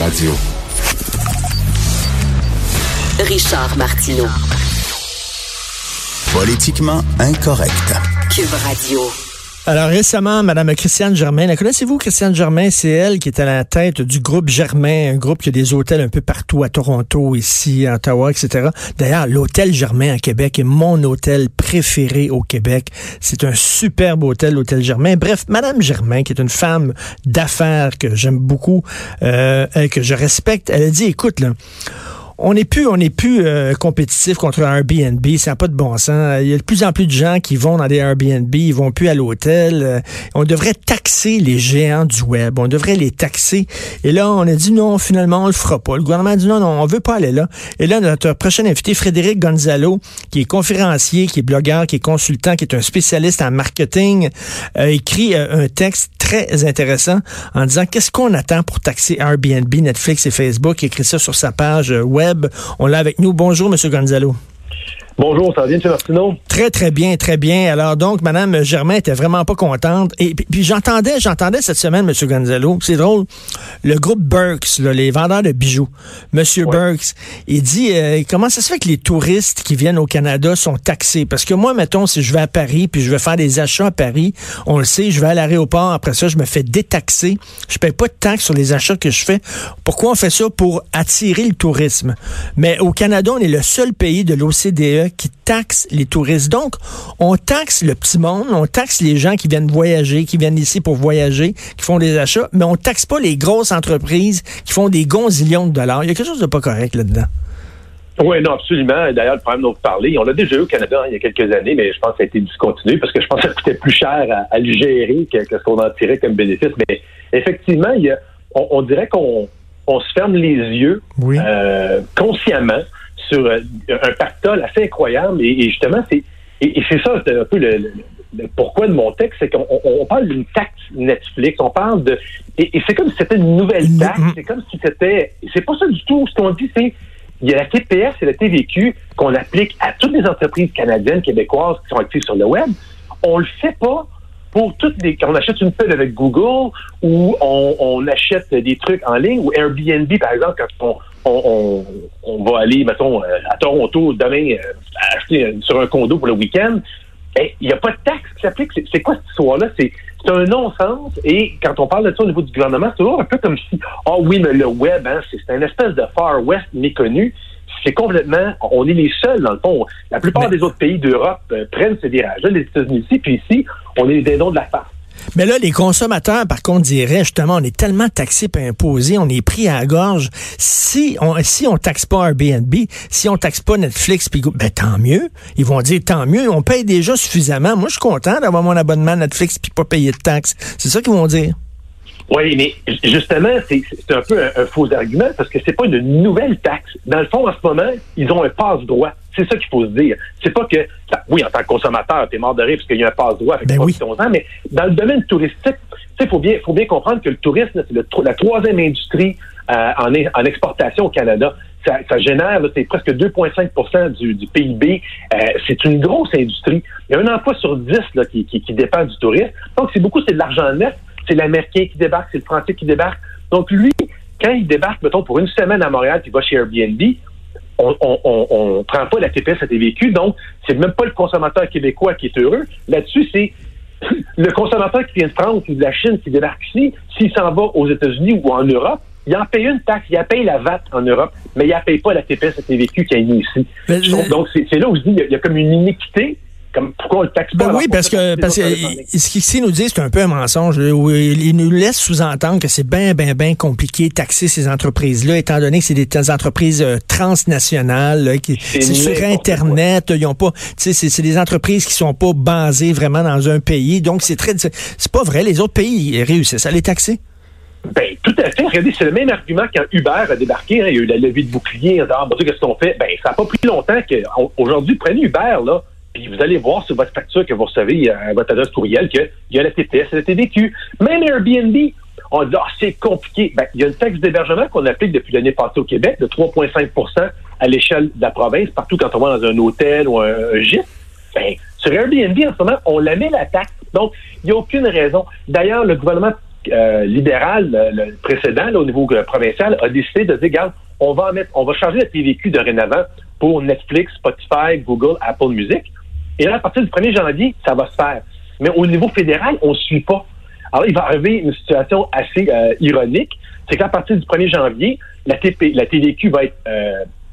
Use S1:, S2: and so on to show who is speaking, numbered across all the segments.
S1: Radio.
S2: Richard Martineau.
S1: Politiquement incorrect.
S2: Cube Radio.
S3: Alors récemment, Madame Christiane Germain, la connaissez-vous, Christiane Germain? C'est elle qui est à la tête du groupe Germain, un groupe qui a des hôtels un peu partout à Toronto, ici, à Ottawa, etc. D'ailleurs, l'hôtel Germain à Québec est mon hôtel préféré au Québec. C'est un superbe hôtel, l'hôtel Germain. Bref, Madame Germain, qui est une femme d'affaires que j'aime beaucoup, euh, que je respecte, elle a dit, écoute, là, on n'est plus, on n'est plus euh, compétitif contre Airbnb. Ça n'a pas de bon sens. Il y a de plus en plus de gens qui vont dans des Airbnb, ils vont plus à l'hôtel. Euh, on devrait taxer les géants du web. On devrait les taxer. Et là, on a dit non, finalement, on le fera pas. Le gouvernement a dit non, non, on veut pas aller là. Et là, notre prochain invité, Frédéric Gonzalo, qui est conférencier, qui est blogueur, qui est consultant, qui est un spécialiste en marketing, a écrit euh, un texte très intéressant en disant qu'est-ce qu'on attend pour taxer Airbnb, Netflix et Facebook. Il écrit ça sur sa page web on l'a avec nous. Bonjour, M. Gonzalo.
S4: Bonjour, ça va bien, M. Martineau?
S3: Très, très bien, très bien. Alors donc, Mme Germain était vraiment pas contente. Et puis, j'entendais, j'entendais cette semaine, M. Gonzalo, c'est drôle, le groupe Burks, les vendeurs de bijoux, M. Burks, il dit euh, comment ça se fait que les touristes qui viennent au Canada sont taxés? Parce que moi, mettons, si je vais à Paris, puis je vais faire des achats à Paris, on le sait, je vais à l'aéroport, après ça, je me fais détaxer. Je paye pas de taxes sur les achats que je fais. Pourquoi on fait ça? Pour attirer le tourisme? Mais au Canada, on est le seul pays de l'OCDE qui taxe les touristes. Donc, on taxe le petit monde, on taxe les gens qui viennent voyager, qui viennent ici pour voyager, qui font des achats, mais on taxe pas les grosses entreprises qui font des gonzillions de dollars. Il y a quelque chose de pas correct là-dedans.
S4: Oui, non, absolument. D'ailleurs, le problème dont vous parlez, on l'a déjà eu au Canada hein, il y a quelques années, mais je pense que ça a été discontinué parce que je pense que ça coûtait plus cher à, le gérer que, ce qu'on en tirait comme bénéfice. Mais effectivement, il y a, on, dirait qu'on on se ferme les yeux euh, consciemment sur euh, un pactole assez incroyable. Et, justement, c'est et, c'est ça un peu le, pourquoi de mon texte, c'est qu'on parle d'une taxe Netflix, on parle de et, c'est comme si c'était une nouvelle taxe, c'est comme si c'était c'est pas ça du tout. Ce qu'on dit, c'est il y a la TPS et la TVQ qu'on applique à toutes les entreprises canadiennes, québécoises qui sont actives sur le web. On le fait pas pour toutes les. Quand on achète une pub avec Google ou on, on, achète des trucs en ligne ou Airbnb, par exemple, quand on, on, on, va aller, mettons, euh, à Toronto demain euh, acheter sur un condo pour le week-end, eh, il n'y a pas de taxe qui s'applique. C'est quoi cette histoire-là? C'est un non-sens. Et quand on parle de ça au niveau du gouvernement, c'est toujours un peu comme si, ah oh oui, mais le web, hein, c'est un espèce de Far West méconnu. C'est complètement, on est les seuls, dans le fond. La plupart des autres pays d'Europe euh, prennent ce virage-là, les États-Unis ici, puis ici, on est les dindons de la farce.
S3: Mais là, les consommateurs, par contre, diraient justement, on est tellement taxés et imposés, on est pris à la gorge. Si on si on taxe pas Airbnb, si on taxe pas Netflix, puis ben tant mieux. Ils vont dire tant mieux, on paye déjà suffisamment. Moi, je suis content d'avoir mon abonnement Netflix puis pas payer de taxes. C'est ça qu'ils vont dire.
S4: Oui, mais justement, c'est un peu un, faux argument parce que c'est pas une nouvelle taxe. Dans le fond, en ce moment, ils ont un passe-droit. C'est ça qu'il faut se dire. C'est pas que, oui, en tant que consommateur, t'es mort de rire parce qu'il y a un passe-droit avec
S3: ben oui.
S4: ans, mais dans le domaine touristique, il faut bien, faut bien comprendre que le tourisme, c'est la troisième industrie euh, en, en, exportation au Canada. Ça, ça génère, c'est presque 2,5 du, du, PIB. Euh, c'est une grosse industrie. Il y a un emploi sur dix là, qui, qui, qui dépend du tourisme. Donc, c'est beaucoup, c'est de l'argent net c'est l'Américain qui débarque, c'est le Français qui débarque. Donc, lui, quand il débarque, mettons, pour une semaine à Montréal, il va chez Airbnb, on on, prend pas la TPS à TVQ, donc c'est même pas le consommateur québécois qui est heureux. Là-dessus, c'est le consommateur qui vient de France ou de la Chine qui débarque ici, s'il s'en va aux États-Unis ou en Europe, il en paye une taxe, il en paye la VAT en Europe, mais il en paye pas la TPS à TVQ qui est ici. Donc, c'est là où je dis, il y a comme une iniquité pourquoi on le taxe pas?
S3: Ben oui, parce que, parce que ce qu'ici nous dit, c'est un peu un mensonge. Il nous laisse sous-entendre que c'est bien, bien, bien compliqué de taxer ces entreprises-là, étant donné que c'est des entreprises euh, transnationales, qui c'est sur Internet, ils ont pas, tu sais, c'est des entreprises qui sont pas basées vraiment dans un pays. Donc, c'est très, c'est pas vrai. Les autres pays réussissent à les taxer.
S4: Ben, tout à fait. Regardez, c'est le même argument quand Uber a débarqué. Hein, il y a eu la levée de bouclier. Ah, bon qu'est-ce qu'on fait? Ben, ça n'a pas pris longtemps qu'aujourd'hui, prenez Uber, là, puis vous allez voir sur votre facture que vous recevez à votre adresse courriel qu'il y a la TPS et la TVQ. Même Airbnb, on dit, ah, c'est compliqué. Ben, il y a une taxe d'hébergement qu'on applique depuis l'année passée au Québec de 3,5% à l'échelle de la province, partout quand on va dans un hôtel ou un, gîte. Ben, sur Airbnb, en ce moment, on la met la taxe. Donc, il n'y a aucune raison. D'ailleurs, le gouvernement euh, libéral, le, précédent, au niveau euh, provincial, a décidé de dire, regarde, on va mettre, on va changer la TVQ dorénavant pour Netflix, Spotify, Google, Apple Music. Et là, à partir du 1er janvier, ça va se faire. Mais au niveau fédéral, on ne suit pas. Alors, il va arriver une situation assez euh, ironique. C'est qu'à partir du 1er janvier, la, TVQ va être,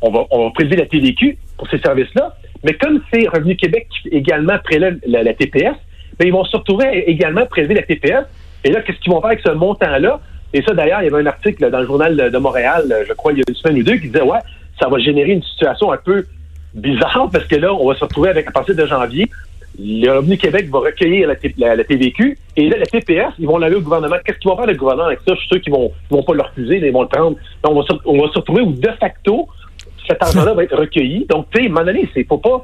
S4: on, va, on va prélever la TVQ pour ces services-là. Mais comme c'est Revenu Québec qui également prélève la, TPS, ben, ils vont se retrouver également prélever la TPS et là, qu'est-ce qu'ils vont faire avec ce montant-là? Et ça, d'ailleurs, il y avait un article dans le journal de Montréal, je crois, il y a une semaine ou deux, qui disait, ouais, ça va générer une situation un peu bizarre parce que là, on va se retrouver avec, à partir de janvier, le Revenu Québec va recueillir la, TVQ et là, la TPS, ils vont l'aller au gouvernement. Qu'est-ce qu'ils vont faire le gouvernement avec ça? Je suis sûr qu'ils vont, vont pas le refuser, ils vont le prendre. Donc, on va se, on va se retrouver où, de facto, cet argent-là va être recueilli. Donc, tu sais, à un moment donné, c'est faut pas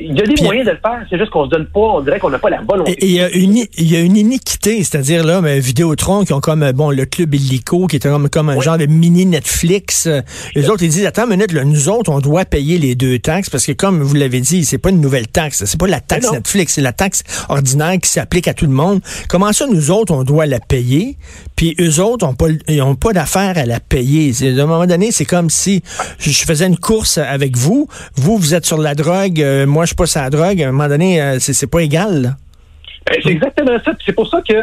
S4: il y a des moyens de le faire, c'est juste qu'on se donne pas, on dirait qu'on n'a pas la volonté.
S3: Il y a une, il y a une iniquité, c'est-à-dire là, mais Vidéotron qui ont comme bon le club illico qui est comme, comme un genre de mini Netflix. Les autres ils disent attends une minute, là, nous autres on doit payer les deux taxes parce que comme vous l'avez dit, c'est pas une nouvelle taxe, c'est pas la taxe Netflix, c'est la taxe ordinaire qui s'applique à tout le monde. Comment ça nous autres on doit la payer? Puis eux autres ont pas ils ont pas d'affaire à la payer. À un moment donné, c'est comme si je faisais une course avec vous, vous vous êtes sur la drogue, euh, moi je passe à la drogue, à un moment donné, euh, c'est pas égal.
S4: Ben, c'est exactement ça. C'est pour ça que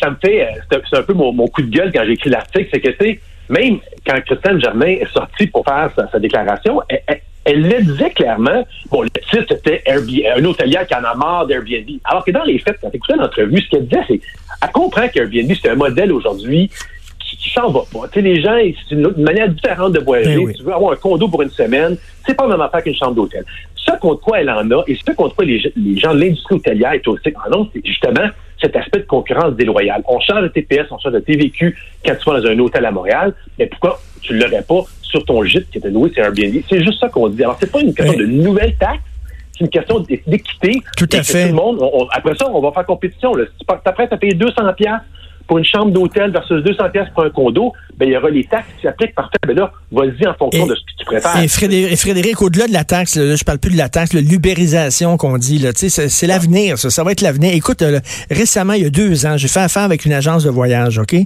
S4: ça me fait. Euh, c'est un peu mon, coup de gueule quand j'ai écrit l'article. C'est que, c'est même quand Christiane Germain est sortie pour faire sa, déclaration, elle, le disait clairement. Bon, le titre, c'était un hôtelier qui en a marre d'Airbnb. Alors que dans les faits, quand tu écoutais l'entrevue, ce qu'elle disait, c'est elle comprend qu'Airbnb, c'est un modèle aujourd'hui qui, s'en va pas. Tu sais, les gens, c'est une, manière différente de voyager. Ben tu veux avoir un condo pour une semaine, c'est pas la même affaire qu'une chambre d'hôtel. Ce contre quoi elle en a, et ce contre quoi les, gens de l'industrie hôtelière est aussi en ont, c'est justement cet aspect de concurrence déloyale. On change de TPS, on change de TVQ quand tu vas dans un hôtel à Montréal, mais pourquoi tu ne l'aurais pas sur ton gîte qui était loué c'est Airbnb? C'est juste ça qu'on dit. Alors, c'est pas une question de nouvelle taxe, c'est une question d'équité.
S3: Tout à fait.
S4: Tout le monde, après ça, on va faire compétition. Là. Si tu es prêt à payer 200 pour une chambre d'hôtel versus 200 pièces pour un condo, ben il y aura les taxes qui s'appliquent parfait. Ben là, vas-y en fonction de ce que tu préfères.
S3: Et Frédéric, au-delà de la taxe, là, je parle plus de la taxe, l'ubérisation qu'on dit, là, c'est l'avenir, ça, ça va être l'avenir. Écoute, récemment, il y a deux ans, j'ai fait affaire avec une agence de voyage, OK?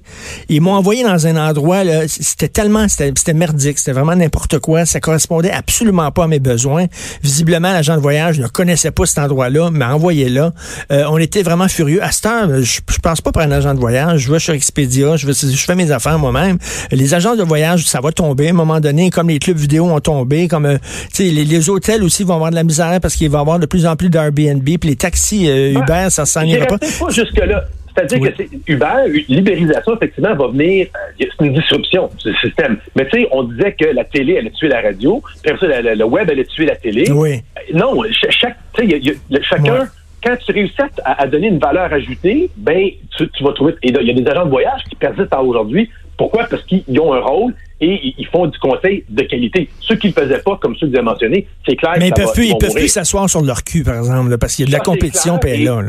S3: Ils m'ont envoyé dans un endroit, c'était tellement, c'était merdique, c'était vraiment n'importe quoi, ça correspondait absolument pas à mes besoins. Visiblement, l'agent de voyage ne connaissait pas cet endroit-là, m'a envoyé là. Euh, on était vraiment furieux. À cette heure, je, je pense pas pour un agent de voyage je vais sur Expedia, je, je fais mes affaires moi-même. Les agences de voyage, ça va tomber à un moment donné, comme les clubs vidéo ont tombé, comme euh, les, les hôtels aussi vont avoir de la misère parce qu'il va y avoir de plus en plus d'Airbnb, puis les taxis euh, Uber, ça s'en ira pas.
S4: pas jusque-là. C'est-à-dire que Uber, libérisation, effectivement, va venir. Euh, c'est une disruption du système. Mais tu sais, on disait que la télé allait tuer la radio, puis après ça, le web allait tuer la télé.
S3: Oui.
S4: non, chaque, chacun quand tu réussis à, donner une valeur ajoutée, ben tu, vas trouver. Et il y a des agents de voyage qui persistent à aujourd'hui. Pourquoi? Parce qu'ils ont un rôle et ils font du conseil de qualité. Ceux qui ne le faisaient pas, comme ceux que vous avez mentionnés, c'est clair.
S3: Mais
S4: ils
S3: peuvent plus, ils peuvent plus s'asseoir sur leur cul, par exemple, parce qu'il y a de la compétition, puis là,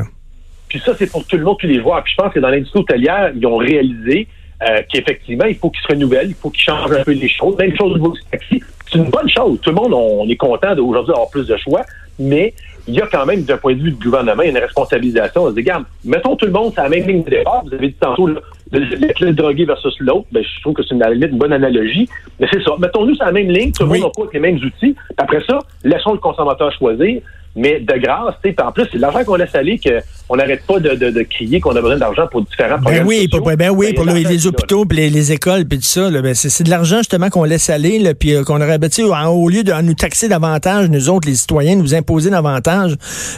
S4: Puis ça, c'est pour tout le monde, tous les joueurs. Puis je pense que dans l'industrie hôtelière, ils ont réalisé euh, qu'effectivement, il faut qu'ils se renouvellent, il faut qu'ils changent un peu les choses. Même chose au niveau du taxi. C'est une bonne chose. Tout le monde, on, est content d'aujourd'hui d'avoir plus de choix, mais il y a quand même, d'un point de vue du gouvernement, une responsabilisation. On se dit, regarde, mettons tout le monde sur la même ligne de départ. Vous avez dit tantôt, le, le, drogué versus l'autre. Ben, je trouve que c'est une, une bonne analogie. Mais c'est ça. Mettons-nous sur la même ligne. Tout le monde n'a pas les mêmes outils. Après ça, laissons le consommateur choisir. Mais de grâce, tu en plus, c'est l'argent qu'on laisse aller qu'on n'arrête pas de, de, de crier qu'on a besoin d'argent pour différents
S3: ben oui, pour, ben oui, pour les, hôpitaux, puis les, écoles, puis tout ça. ben c'est de l'argent justement qu'on laisse aller, là, puis euh, qu'on aurait, ben, au lieu de nous taxer davantage, nous autres, les citoyens, nous imposer davantage,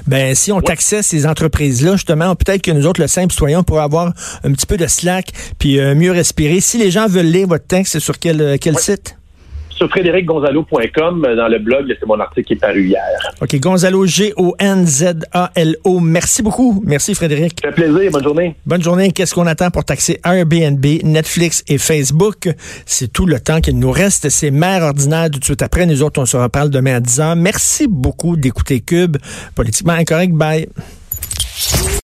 S3: ben si on taxait ces entreprises-là, justement, peut-être que nous autres, le simple citoyen, pourrait avoir un petit peu de slack, puis euh, mieux respirer. Si les gens veulent lire votre texte, c'est sur quel, euh, quel site?
S4: Sur frédéricgonzalo.com, dans le blog, c'est mon article qui est paru hier.
S3: OK, Gonzalo, G-O-N-Z-A-L-O. Merci beaucoup. Merci, Frédéric.
S4: Ça fait plaisir. Bonne journée.
S3: Bonne journée. Qu'est-ce qu'on attend pour taxer Airbnb, Netflix et Facebook? C'est tout le temps qu'il nous reste. C'est mère ordinaire tout de suite après. Nous autres, on se reparle demain à 10 h. Merci beaucoup d'écouter Cube. Politiquement incorrect. Bye.